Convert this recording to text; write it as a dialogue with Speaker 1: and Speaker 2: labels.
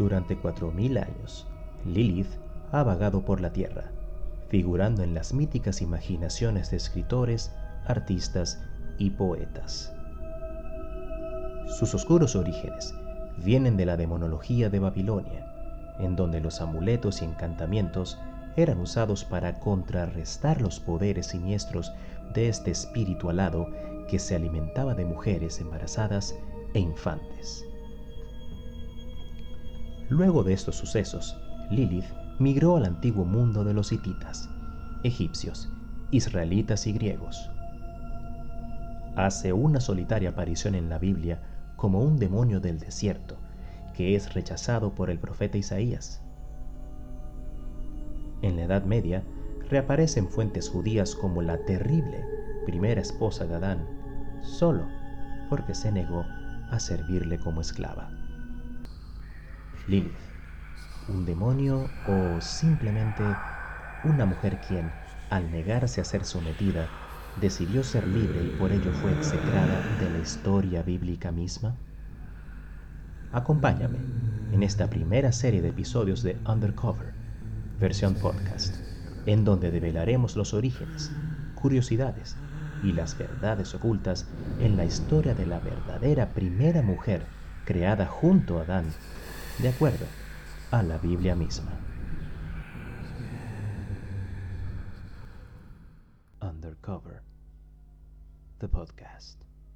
Speaker 1: Durante cuatro mil años, Lilith ha vagado por la tierra, figurando en las míticas imaginaciones de escritores, artistas y poetas. Sus oscuros orígenes vienen de la demonología de Babilonia, en donde los amuletos y encantamientos eran usados para contrarrestar los poderes siniestros de este espíritu alado que se alimentaba de mujeres embarazadas e infantes. Luego de estos sucesos, Lilith migró al antiguo mundo de los hititas, egipcios, israelitas y griegos. Hace una solitaria aparición en la Biblia como un demonio del desierto, que es rechazado por el profeta Isaías. En la Edad Media, reaparece en fuentes judías como la terrible primera esposa de Adán, solo porque se negó a servirle como esclava. Lilith, un demonio o simplemente una mujer quien, al negarse a ser sometida, decidió ser libre y por ello fue execrada de la historia bíblica misma? Acompáñame en esta primera serie de episodios de Undercover, versión podcast, en donde develaremos los orígenes, curiosidades y las verdades ocultas en la historia de la verdadera primera mujer creada junto a Adán, de acuerdo a la Biblia misma. Undercover, the podcast.